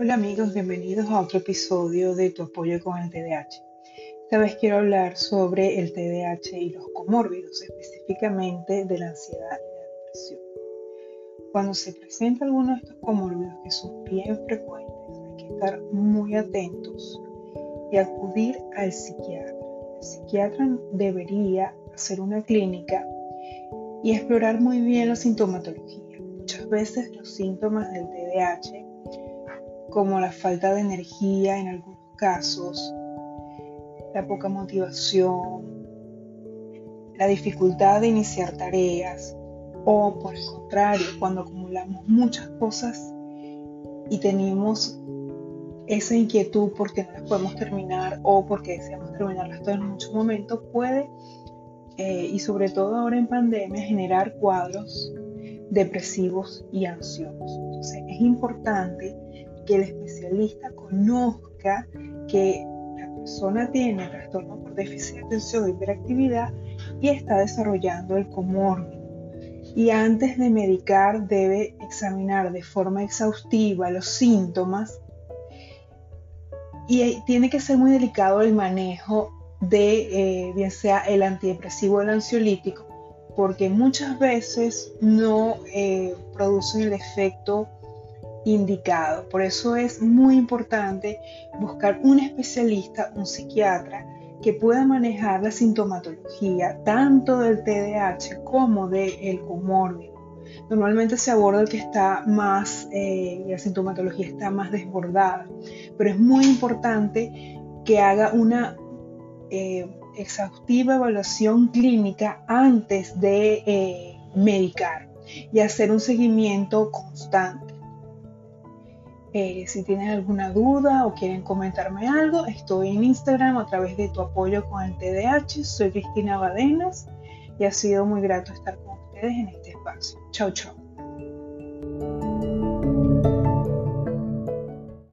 Hola amigos, bienvenidos a otro episodio de Tu apoyo con el TDAH. Esta vez quiero hablar sobre el TDAH y los comórbidos, específicamente de la ansiedad y la depresión. Cuando se presenta alguno de estos comórbidos que son bien frecuentes, hay que estar muy atentos y acudir al psiquiatra. El psiquiatra debería hacer una clínica y explorar muy bien la sintomatología. Muchas veces los síntomas del TDAH como la falta de energía en algunos casos, la poca motivación, la dificultad de iniciar tareas o por el contrario, cuando acumulamos muchas cosas y tenemos esa inquietud porque no las podemos terminar o porque deseamos terminarlas todas en muchos momentos, puede, eh, y sobre todo ahora en pandemia, generar cuadros depresivos y ansiosos. Entonces es importante que el especialista conozca que la persona tiene trastorno por déficit de atención o hiperactividad y está desarrollando el comórbido. Y antes de medicar debe examinar de forma exhaustiva los síntomas y tiene que ser muy delicado el manejo de eh, bien sea el antidepresivo o el ansiolítico porque muchas veces no eh, producen el efecto indicado. Por eso es muy importante buscar un especialista, un psiquiatra, que pueda manejar la sintomatología tanto del TDAH como del comórbido. Normalmente se aborda el que está más, eh, la sintomatología está más desbordada, pero es muy importante que haga una eh, exhaustiva evaluación clínica antes de eh, medicar y hacer un seguimiento constante. Eh, si tienen alguna duda o quieren comentarme algo, estoy en Instagram a través de tu apoyo con el TDAH. Soy Cristina Badenas y ha sido muy grato estar con ustedes en este espacio. Chau, chau.